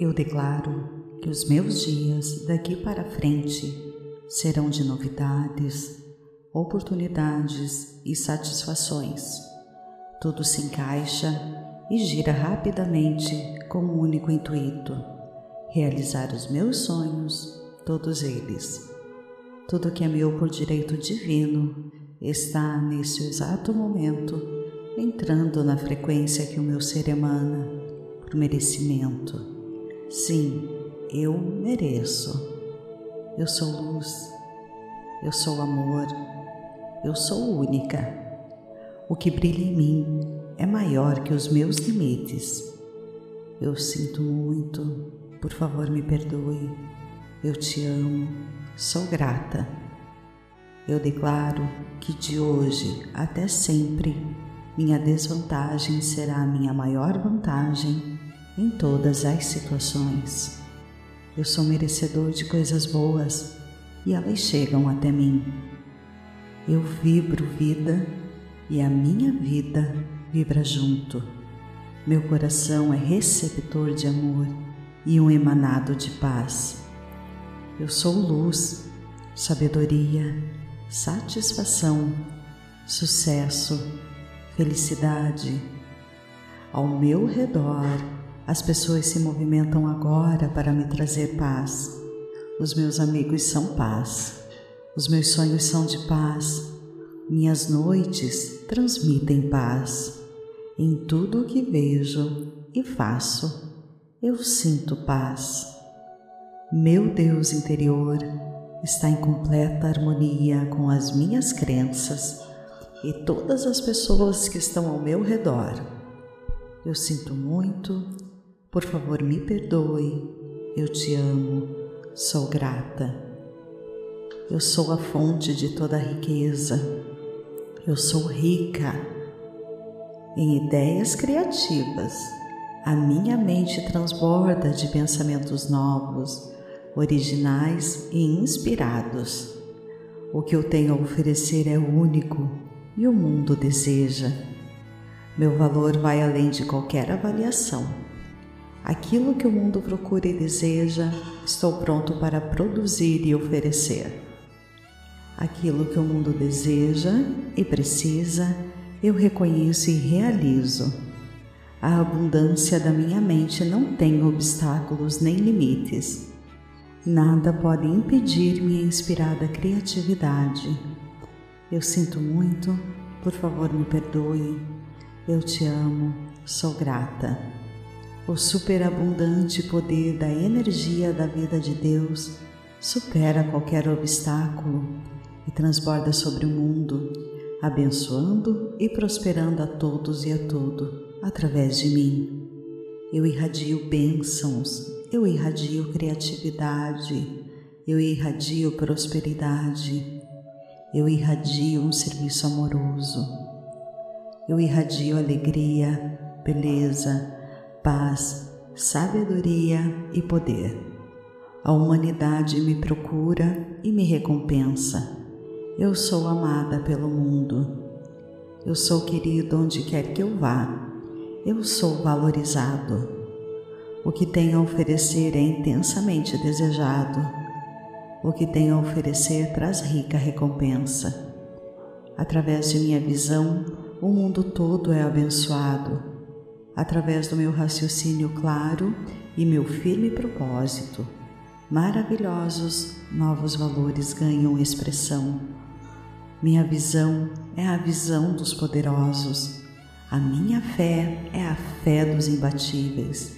Eu declaro que os meus dias daqui para frente serão de novidades, oportunidades e satisfações. Tudo se encaixa e gira rapidamente com um único intuito: realizar os meus sonhos, todos eles. Tudo que é meu por direito divino está nesse exato momento entrando na frequência que o meu ser emana por merecimento. Sim, eu mereço. Eu sou luz. Eu sou amor. Eu sou única. O que brilha em mim é maior que os meus limites. Eu sinto muito. Por favor, me perdoe. Eu te amo. Sou grata. Eu declaro que de hoje até sempre minha desvantagem será a minha maior vantagem em todas as situações. Eu sou merecedor de coisas boas e elas chegam até mim. Eu vibro vida e a minha vida vibra junto. Meu coração é receptor de amor e um emanado de paz. Eu sou luz, sabedoria, satisfação, sucesso, felicidade. Ao meu redor, as pessoas se movimentam agora para me trazer paz. Os meus amigos são paz. Os meus sonhos são de paz. Minhas noites transmitem paz. Em tudo o que vejo e faço, eu sinto paz. Meu Deus interior está em completa harmonia com as minhas crenças e todas as pessoas que estão ao meu redor. Eu sinto muito, por favor me perdoe, eu te amo, sou grata. Eu sou a fonte de toda a riqueza, eu sou rica em ideias criativas. A minha mente transborda de pensamentos novos originais e inspirados. O que eu tenho a oferecer é único e o mundo deseja. Meu valor vai além de qualquer avaliação. Aquilo que o mundo procura e deseja, estou pronto para produzir e oferecer. Aquilo que o mundo deseja e precisa, eu reconheço e realizo. A abundância da minha mente não tem obstáculos nem limites. Nada pode impedir minha inspirada criatividade. Eu sinto muito, por favor me perdoe. Eu te amo, sou grata. O superabundante poder da energia da vida de Deus supera qualquer obstáculo e transborda sobre o mundo, abençoando e prosperando a todos e a tudo através de mim. Eu irradio bênçãos eu irradio criatividade, eu irradio prosperidade, eu irradio um serviço amoroso, eu irradio alegria, beleza, paz, sabedoria e poder. A humanidade me procura e me recompensa. Eu sou amada pelo mundo. Eu sou querido onde quer que eu vá. Eu sou valorizado. O que tem a oferecer é intensamente desejado. O que tem a oferecer traz rica recompensa. Através de minha visão, o mundo todo é abençoado. Através do meu raciocínio claro e meu firme propósito, maravilhosos novos valores ganham expressão. Minha visão é a visão dos poderosos. A minha fé é a fé dos imbatíveis.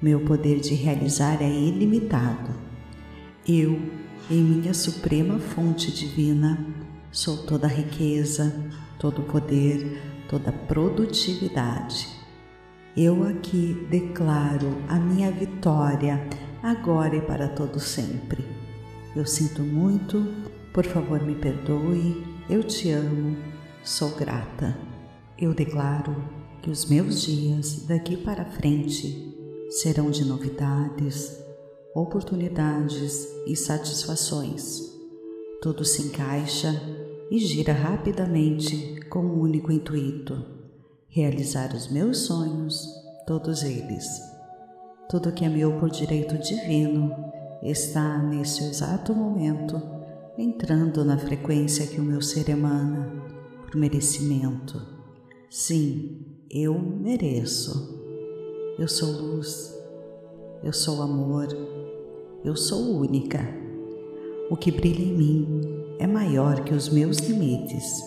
Meu poder de realizar é ilimitado. Eu, em minha suprema fonte divina, sou toda riqueza, todo poder, toda produtividade. Eu aqui declaro a minha vitória agora e para todo sempre. Eu sinto muito, por favor me perdoe, eu te amo, sou grata. Eu declaro que os meus dias daqui para frente serão de novidades, oportunidades e satisfações. Tudo se encaixa e gira rapidamente com um único intuito: realizar os meus sonhos, todos eles. Tudo que é meu por direito divino está nesse exato momento entrando na frequência que o meu ser emana por merecimento. Sim, eu mereço. Eu sou luz. Eu sou amor. Eu sou única. O que brilha em mim é maior que os meus limites.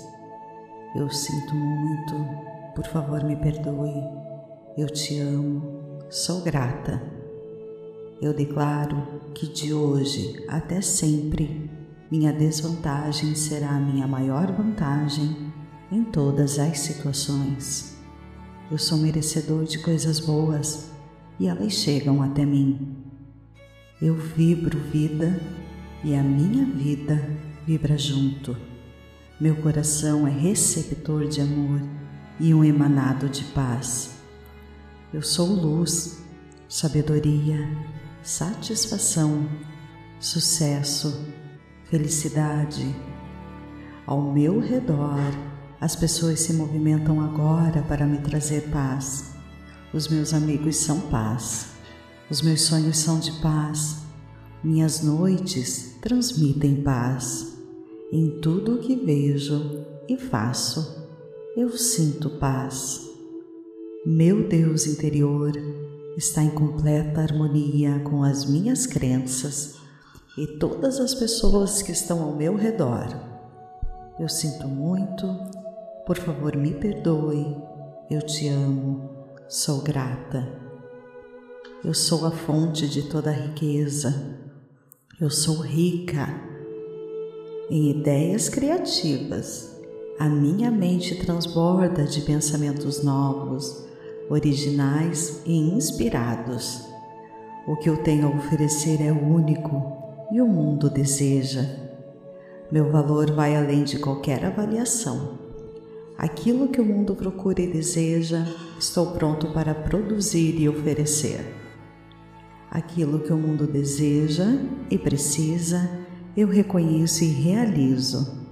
Eu sinto muito, por favor me perdoe. Eu te amo, sou grata. Eu declaro que de hoje até sempre minha desvantagem será a minha maior vantagem em todas as situações. Eu sou merecedor de coisas boas e elas chegam até mim. Eu vibro vida e a minha vida vibra junto. Meu coração é receptor de amor e um emanado de paz. Eu sou luz, sabedoria, satisfação, sucesso, felicidade. Ao meu redor, as pessoas se movimentam agora para me trazer paz. Os meus amigos são paz. Os meus sonhos são de paz. Minhas noites transmitem paz. Em tudo o que vejo e faço, eu sinto paz. Meu Deus interior está em completa harmonia com as minhas crenças e todas as pessoas que estão ao meu redor. Eu sinto muito, por favor me perdoe, eu te amo, sou grata. Eu sou a fonte de toda a riqueza. Eu sou rica em ideias criativas. A minha mente transborda de pensamentos novos, originais e inspirados. O que eu tenho a oferecer é único e o mundo deseja. Meu valor vai além de qualquer avaliação. Aquilo que o mundo procura e deseja, estou pronto para produzir e oferecer. Aquilo que o mundo deseja e precisa, eu reconheço e realizo.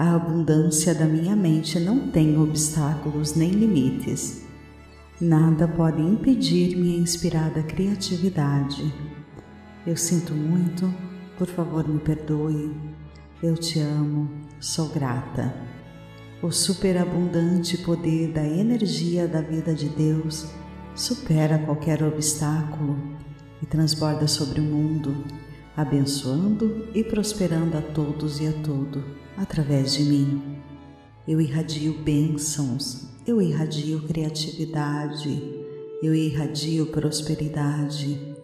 A abundância da minha mente não tem obstáculos nem limites. Nada pode impedir minha inspirada criatividade. Eu sinto muito, por favor me perdoe. Eu te amo, sou grata. O superabundante poder da energia da vida de Deus supera qualquer obstáculo e transborda sobre o mundo, abençoando e prosperando a todos e a tudo através de mim. Eu irradio bênçãos, eu irradio criatividade, eu irradio prosperidade,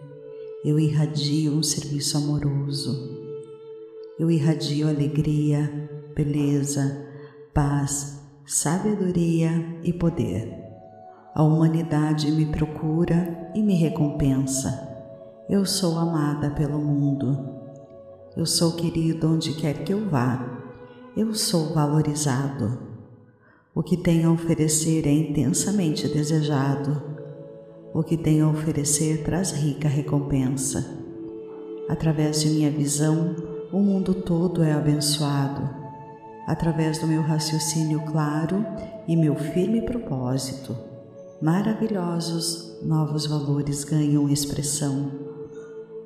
eu irradio um serviço amoroso, eu irradio alegria, beleza, paz, sabedoria e poder. A humanidade me procura e me recompensa. Eu sou amada pelo mundo. Eu sou querido onde quer que eu vá. Eu sou valorizado. O que tenho a oferecer é intensamente desejado. O que tenho a oferecer traz rica recompensa. Através de minha visão, o mundo todo é abençoado. Através do meu raciocínio claro e meu firme propósito, maravilhosos novos valores ganham expressão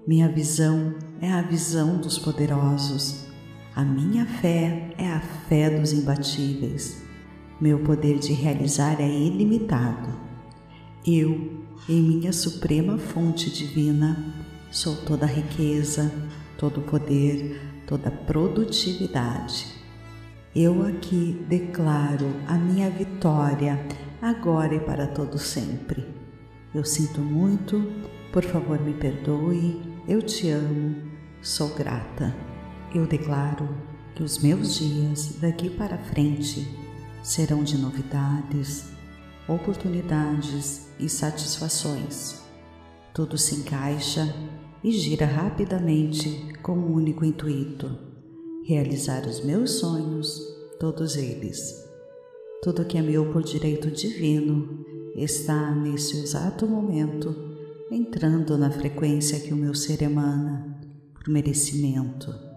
minha visão é a visão dos poderosos. A minha fé é a fé dos imbatíveis. Meu poder de realizar é ilimitado. Eu, em minha suprema fonte divina, sou toda riqueza, todo poder, toda produtividade. Eu aqui declaro a minha vitória agora e para todo sempre. Eu sinto muito, por favor me perdoe, eu te amo, sou grata. Eu declaro que os meus dias daqui para frente serão de novidades, oportunidades e satisfações. Tudo se encaixa e gira rapidamente com um único intuito: realizar os meus sonhos, todos eles. Tudo que é meu por direito divino está nesse exato momento entrando na frequência que o meu ser emana, por merecimento.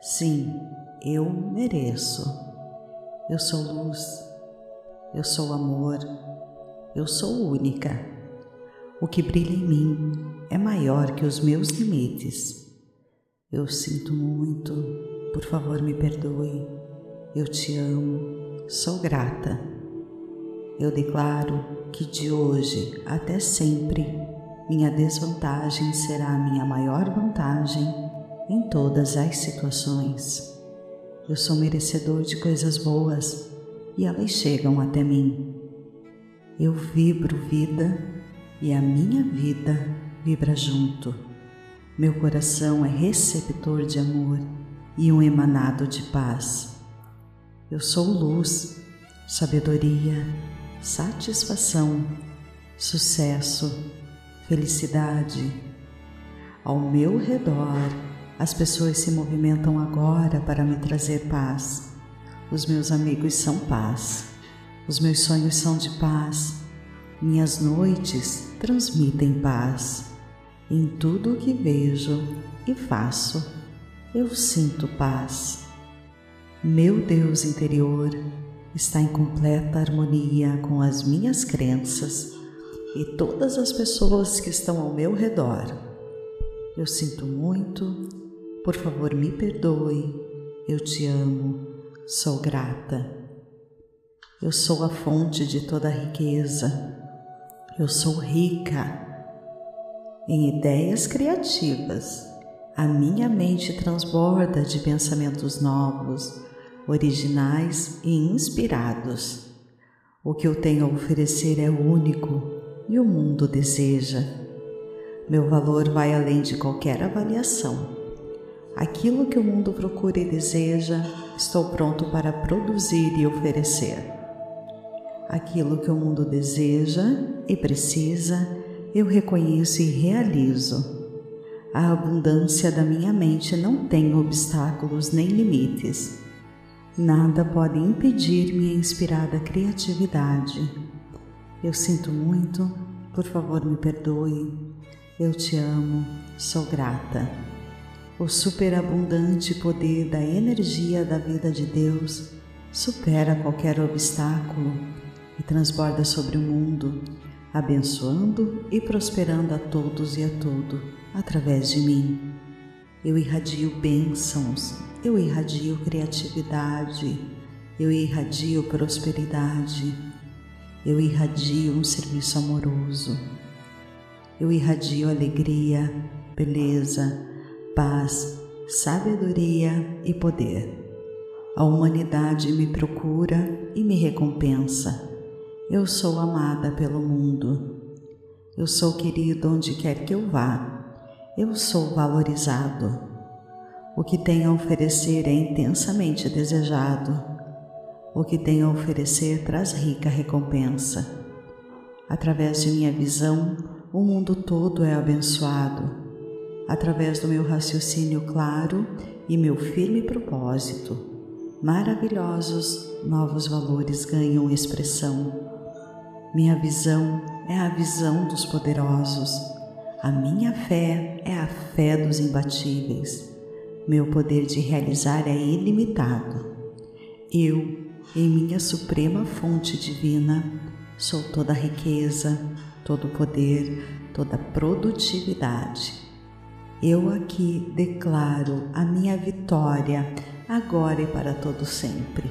Sim, eu mereço. Eu sou luz, eu sou amor, eu sou única. O que brilha em mim é maior que os meus limites. Eu sinto muito, por favor me perdoe. Eu te amo, sou grata. Eu declaro que de hoje até sempre minha desvantagem será a minha maior vantagem em todas as situações. Eu sou merecedor de coisas boas e elas chegam até mim. Eu vibro vida e a minha vida vibra junto. Meu coração é receptor de amor e um emanado de paz. Eu sou luz, sabedoria, satisfação, sucesso, felicidade. Ao meu redor, as pessoas se movimentam agora para me trazer paz. Os meus amigos são paz. Os meus sonhos são de paz. Minhas noites transmitem paz. Em tudo o que vejo e faço, eu sinto paz. Meu Deus interior está em completa harmonia com as minhas crenças e todas as pessoas que estão ao meu redor. Eu sinto muito, por favor me perdoe, eu te amo sou grata. Eu sou a fonte de toda a riqueza. Eu sou rica em ideias criativas. A minha mente transborda de pensamentos novos, originais e inspirados. O que eu tenho a oferecer é único e o mundo deseja. Meu valor vai além de qualquer avaliação. Aquilo que o mundo procura e deseja, estou pronto para produzir e oferecer. Aquilo que o mundo deseja e precisa, eu reconheço e realizo. A abundância da minha mente não tem obstáculos nem limites. Nada pode impedir minha inspirada criatividade. Eu sinto muito, por favor me perdoe. Eu te amo, sou grata. O superabundante poder da energia da vida de Deus supera qualquer obstáculo e transborda sobre o mundo, abençoando e prosperando a todos e a tudo através de mim. Eu irradio bênçãos, eu irradio criatividade, eu irradio prosperidade, eu irradio um serviço amoroso, eu irradio alegria, beleza, paz, sabedoria e poder. A humanidade me procura e me recompensa. Eu sou amada pelo mundo. Eu sou querido onde quer que eu vá. Eu sou valorizado. O que tenho a oferecer é intensamente desejado. O que tenho a oferecer traz rica recompensa. Através de minha visão, o mundo todo é abençoado através do meu raciocínio claro e meu firme propósito. Maravilhosos novos valores ganham expressão. Minha visão é a visão dos poderosos. A minha fé é a fé dos imbatíveis. Meu poder de realizar é ilimitado. Eu, em minha suprema fonte divina, sou toda riqueza, todo poder, toda produtividade eu aqui declaro a minha vitória agora e para todo sempre.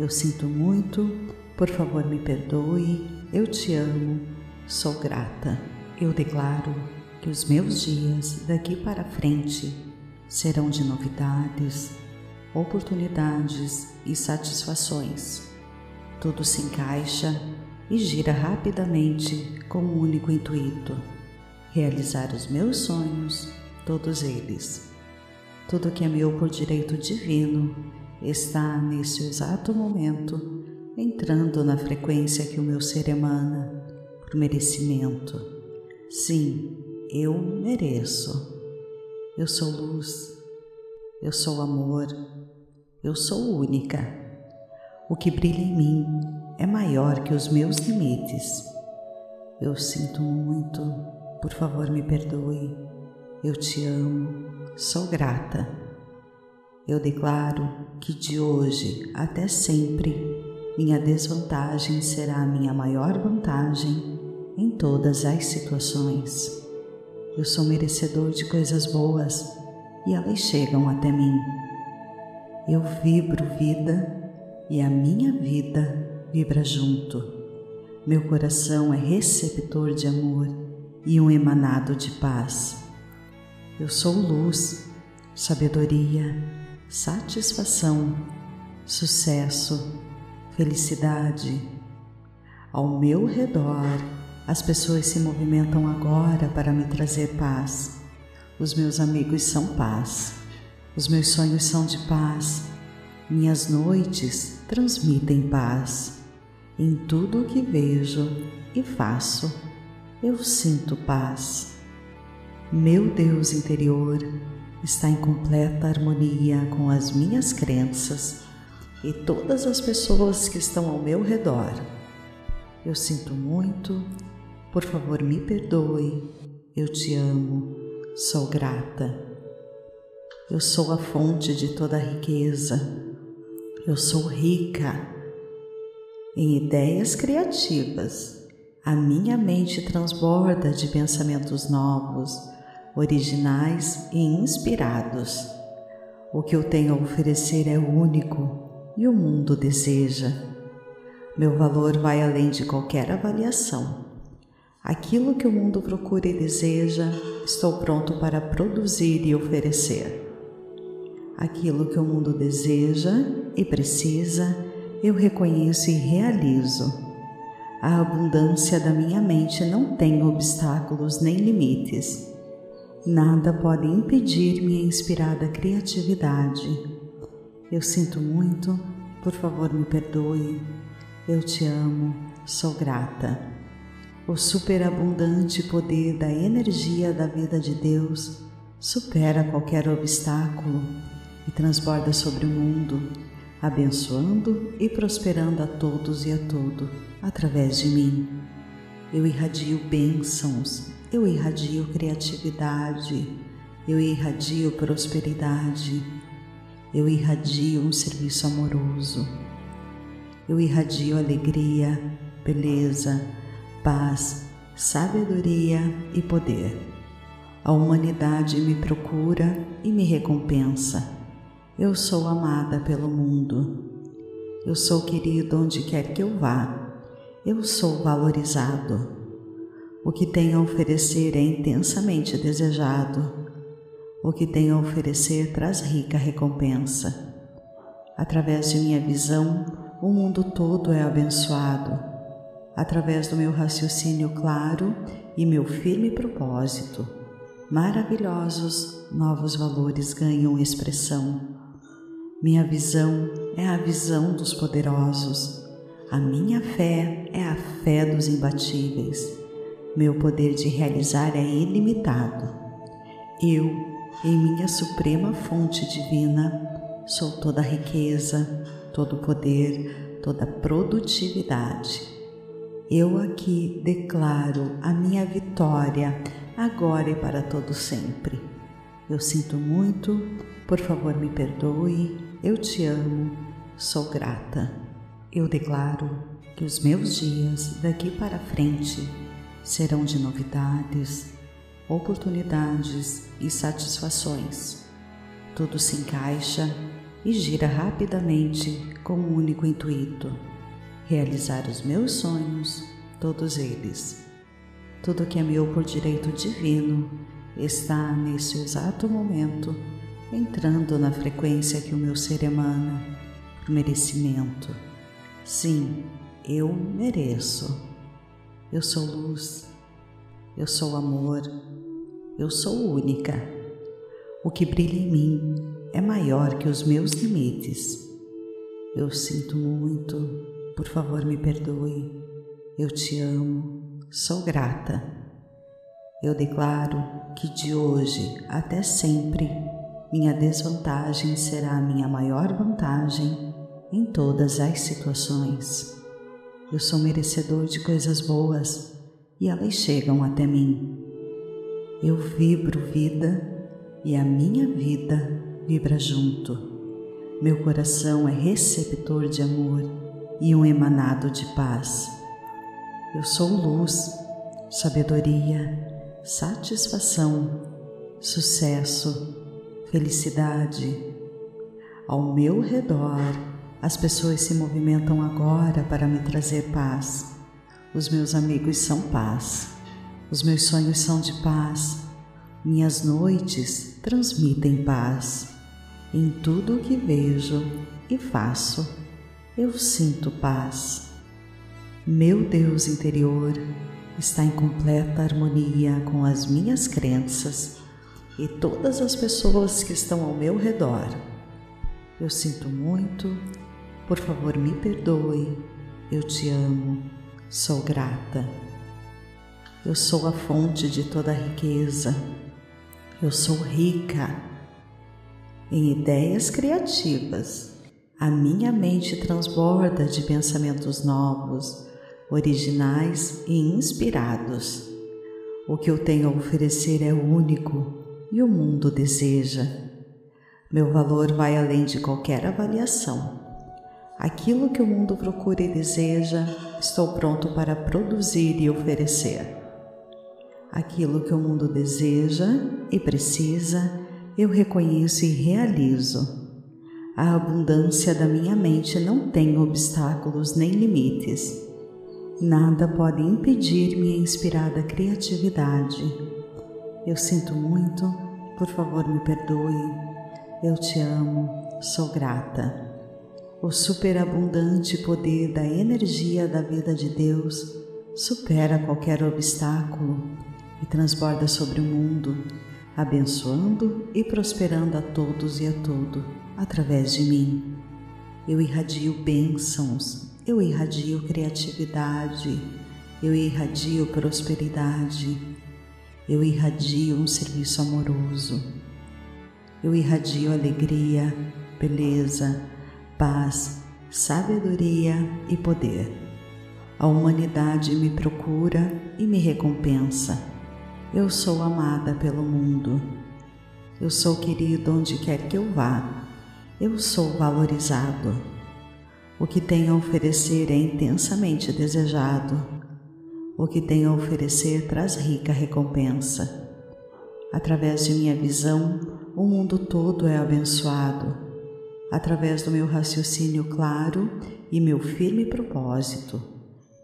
Eu sinto muito, por favor me perdoe, eu te amo, sou grata. Eu declaro que os meus dias daqui para frente serão de novidades, oportunidades e satisfações. Tudo se encaixa e gira rapidamente com um único intuito: realizar os meus sonhos todos eles. Tudo que é meu por direito divino está neste exato momento entrando na frequência que o meu ser emana por merecimento. Sim, eu mereço. Eu sou luz. Eu sou amor. Eu sou única. O que brilha em mim é maior que os meus limites. Eu sinto muito. Por favor, me perdoe. Eu te amo, sou grata. Eu declaro que de hoje até sempre minha desvantagem será a minha maior vantagem em todas as situações. Eu sou merecedor de coisas boas e elas chegam até mim. Eu vibro vida e a minha vida vibra junto. Meu coração é receptor de amor e um emanado de paz. Eu sou luz, sabedoria, satisfação, sucesso, felicidade. Ao meu redor, as pessoas se movimentam agora para me trazer paz. Os meus amigos são paz. Os meus sonhos são de paz. Minhas noites transmitem paz. Em tudo o que vejo e faço, eu sinto paz. Meu Deus interior está em completa harmonia com as minhas crenças e todas as pessoas que estão ao meu redor. Eu sinto muito por favor, me perdoe. Eu te amo. Sou grata. Eu sou a fonte de toda a riqueza. Eu sou rica em ideias criativas. A minha mente transborda de pensamentos novos, originais e inspirados. O que eu tenho a oferecer é único e o mundo deseja. Meu valor vai além de qualquer avaliação. Aquilo que o mundo procura e deseja, estou pronto para produzir e oferecer. Aquilo que o mundo deseja e precisa, eu reconheço e realizo. A abundância da minha mente não tem obstáculos nem limites. Nada pode impedir minha inspirada criatividade. Eu sinto muito, por favor me perdoe. Eu te amo, sou grata. O superabundante poder da energia da vida de Deus supera qualquer obstáculo e transborda sobre o mundo, abençoando e prosperando a todos e a tudo através de mim. Eu irradio bênçãos, eu irradio criatividade, eu irradio prosperidade, eu irradio um serviço amoroso, eu irradio alegria, beleza, paz, sabedoria e poder. A humanidade me procura e me recompensa. Eu sou amada pelo mundo. Eu sou querido onde quer que eu vá. Eu sou valorizado. O que tenho a oferecer é intensamente desejado. O que tenho a oferecer traz rica recompensa. Através de minha visão, o mundo todo é abençoado através do meu raciocínio claro e meu firme propósito. Maravilhosos novos valores ganham expressão. Minha visão é a visão dos poderosos. A minha fé é a fé dos imbatíveis. Meu poder de realizar é ilimitado. Eu, em minha suprema fonte divina, sou toda riqueza, todo poder, toda produtividade eu aqui declaro a minha vitória agora e para todo sempre. Eu sinto muito, por favor me perdoe, eu te amo, sou grata. Eu declaro que os meus dias daqui para frente serão de novidades, oportunidades e satisfações. Tudo se encaixa e gira rapidamente com um único intuito realizar os meus sonhos, todos eles. Tudo que é meu por direito divino está nesse exato momento entrando na frequência que o meu ser emana, merecimento. Sim, eu mereço. Eu sou luz, eu sou amor, eu sou única. O que brilha em mim é maior que os meus limites. Eu sinto muito, por favor, me perdoe. Eu te amo. Sou grata. Eu declaro que de hoje até sempre minha desvantagem será a minha maior vantagem em todas as situações. Eu sou merecedor de coisas boas e elas chegam até mim. Eu vibro vida e a minha vida vibra junto. Meu coração é receptor de amor e um emanado de paz. Eu sou luz, sabedoria, satisfação, sucesso, felicidade. Ao meu redor, as pessoas se movimentam agora para me trazer paz. Os meus amigos são paz. Os meus sonhos são de paz. Minhas noites transmitem paz. Em tudo o que vejo e faço, eu sinto paz. Meu Deus interior está em completa harmonia com as minhas crenças e todas as pessoas que estão ao meu redor. Eu sinto muito, por favor me perdoe, eu te amo, sou grata. Eu sou a fonte de toda a riqueza, eu sou rica em ideias criativas. A minha mente transborda de pensamentos novos, originais e inspirados. O que eu tenho a oferecer é único e o mundo deseja. Meu valor vai além de qualquer avaliação. Aquilo que o mundo procura e deseja, estou pronto para produzir e oferecer. Aquilo que o mundo deseja e precisa, eu reconheço e realizo. A abundância da minha mente não tem obstáculos nem limites. Nada pode impedir minha inspirada criatividade. Eu sinto muito, por favor me perdoe. Eu te amo, sou grata. O superabundante poder da energia da vida de Deus supera qualquer obstáculo e transborda sobre o mundo, abençoando e prosperando a todos e a todo através de mim. Eu irradio bênçãos, eu irradio criatividade, eu irradio prosperidade, eu irradio um serviço amoroso, eu irradio alegria, beleza, paz, sabedoria e poder. A humanidade me procura e me recompensa eu sou amada pelo mundo. Eu sou querido onde quer que eu vá. Eu sou valorizado. O que tenho a oferecer é intensamente desejado. O que tenho a oferecer traz rica recompensa. Através de minha visão, o mundo todo é abençoado. Através do meu raciocínio claro e meu firme propósito,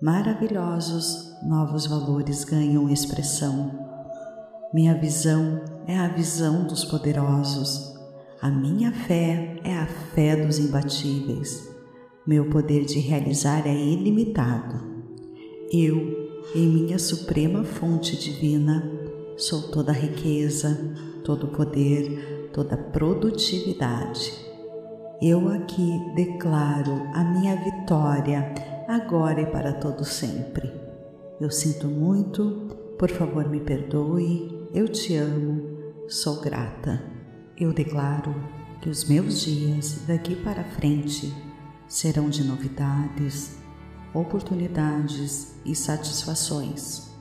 maravilhosos novos valores ganham expressão minha visão é a visão dos poderosos. A minha fé é a fé dos imbatíveis. Meu poder de realizar é ilimitado. Eu, em minha suprema fonte divina, sou toda riqueza, todo poder, toda produtividade. Eu aqui declaro a minha vitória agora e para todo sempre. Eu sinto muito, por favor me perdoe, eu te amo, sou grata. Eu declaro que os meus dias daqui para frente serão de novidades, oportunidades e satisfações.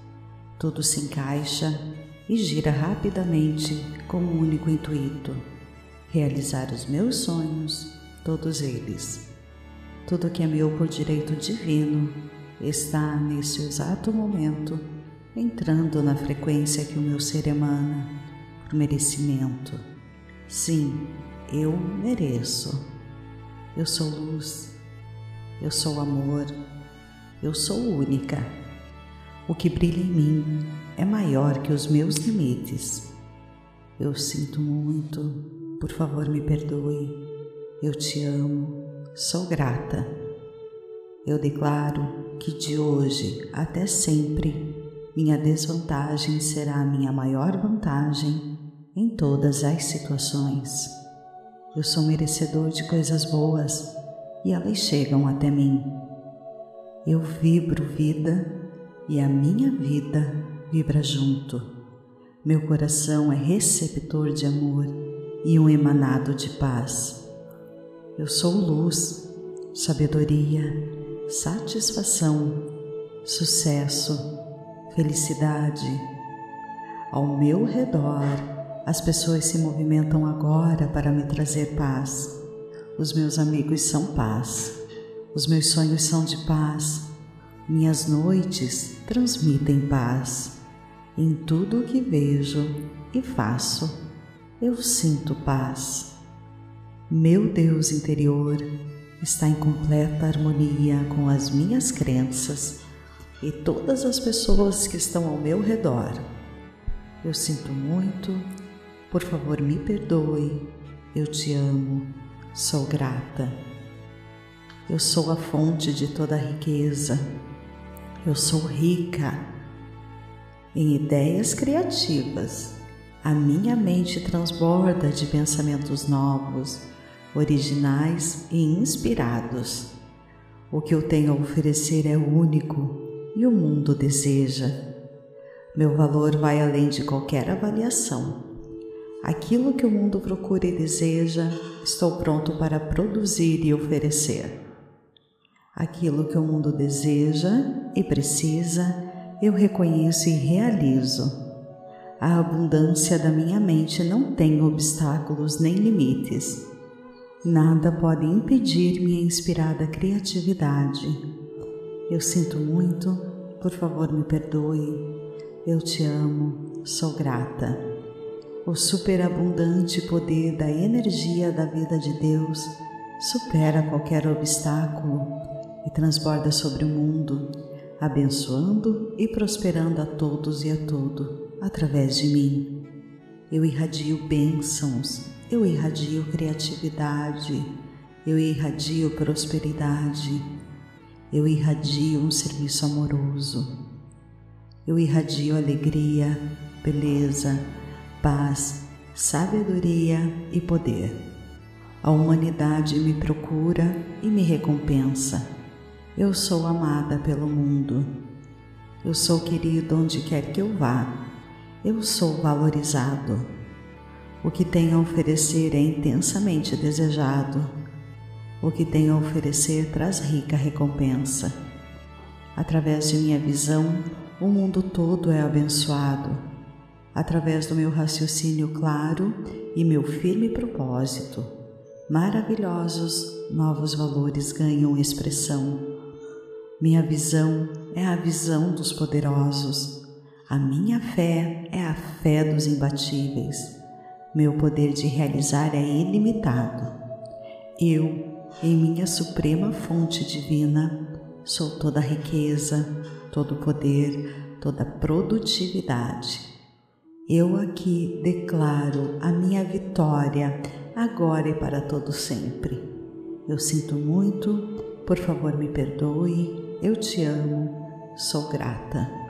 Tudo se encaixa e gira rapidamente com um único intuito: realizar os meus sonhos, todos eles. Tudo que é meu por direito divino está nesse exato momento entrando na frequência que o meu ser emana, por merecimento. Sim, eu mereço. Eu sou luz, eu sou amor, eu sou única. O que brilha em mim é maior que os meus limites. Eu sinto muito, por favor me perdoe. Eu te amo, sou grata. Eu declaro que de hoje até sempre minha desvantagem será a minha maior vantagem em todas as situações. Eu sou merecedor de coisas boas e elas chegam até mim. Eu vibro vida e a minha vida vibra junto. Meu coração é receptor de amor e um emanado de paz. Eu sou luz, sabedoria, satisfação, sucesso felicidade. Ao meu redor, as pessoas se movimentam agora para me trazer paz. Os meus amigos são paz. Os meus sonhos são de paz. Minhas noites transmitem paz. Em tudo o que vejo e faço, eu sinto paz. Meu Deus interior está em completa harmonia com as minhas crenças e todas as pessoas que estão ao meu redor. Eu sinto muito, por favor me perdoe, eu te amo, sou grata. Eu sou a fonte de toda a riqueza, eu sou rica em ideias criativas. A minha mente transborda de pensamentos novos, originais e inspirados. O que eu tenho a oferecer é único e o mundo deseja. Meu valor vai além de qualquer avaliação. Aquilo que o mundo procura e deseja, estou pronto para produzir e oferecer. Aquilo que o mundo deseja e precisa, eu reconheço e realizo. A abundância da minha mente não tem obstáculos nem limites. Nada pode impedir minha inspirada criatividade. Eu sinto muito, por favor me perdoe. Eu te amo, sou grata. O superabundante poder da energia da vida de Deus supera qualquer obstáculo e transborda sobre o mundo, abençoando e prosperando a todos e a tudo através de mim. Eu irradio bênçãos, eu irradio criatividade, eu irradio prosperidade, eu irradio um serviço amoroso, eu irradio alegria, beleza, paz, sabedoria e poder. A humanidade me procura e me recompensa. Eu sou amada pelo mundo. Eu sou querido onde quer que eu vá. Eu sou valorizado. O que tenho a oferecer é intensamente desejado. O que tenho a oferecer traz rica recompensa. Através de minha visão, o mundo todo é abençoado através do meu raciocínio claro e meu firme propósito. Maravilhosos novos valores ganham expressão. Minha visão é a visão dos poderosos. A minha fé é a fé dos imbatíveis. Meu poder de realizar é ilimitado. Eu, em minha suprema fonte divina, sou toda riqueza, todo poder, toda produtividade eu aqui declaro a minha vitória agora e para todo sempre. Eu sinto muito, por favor me perdoe, eu te amo, sou grata.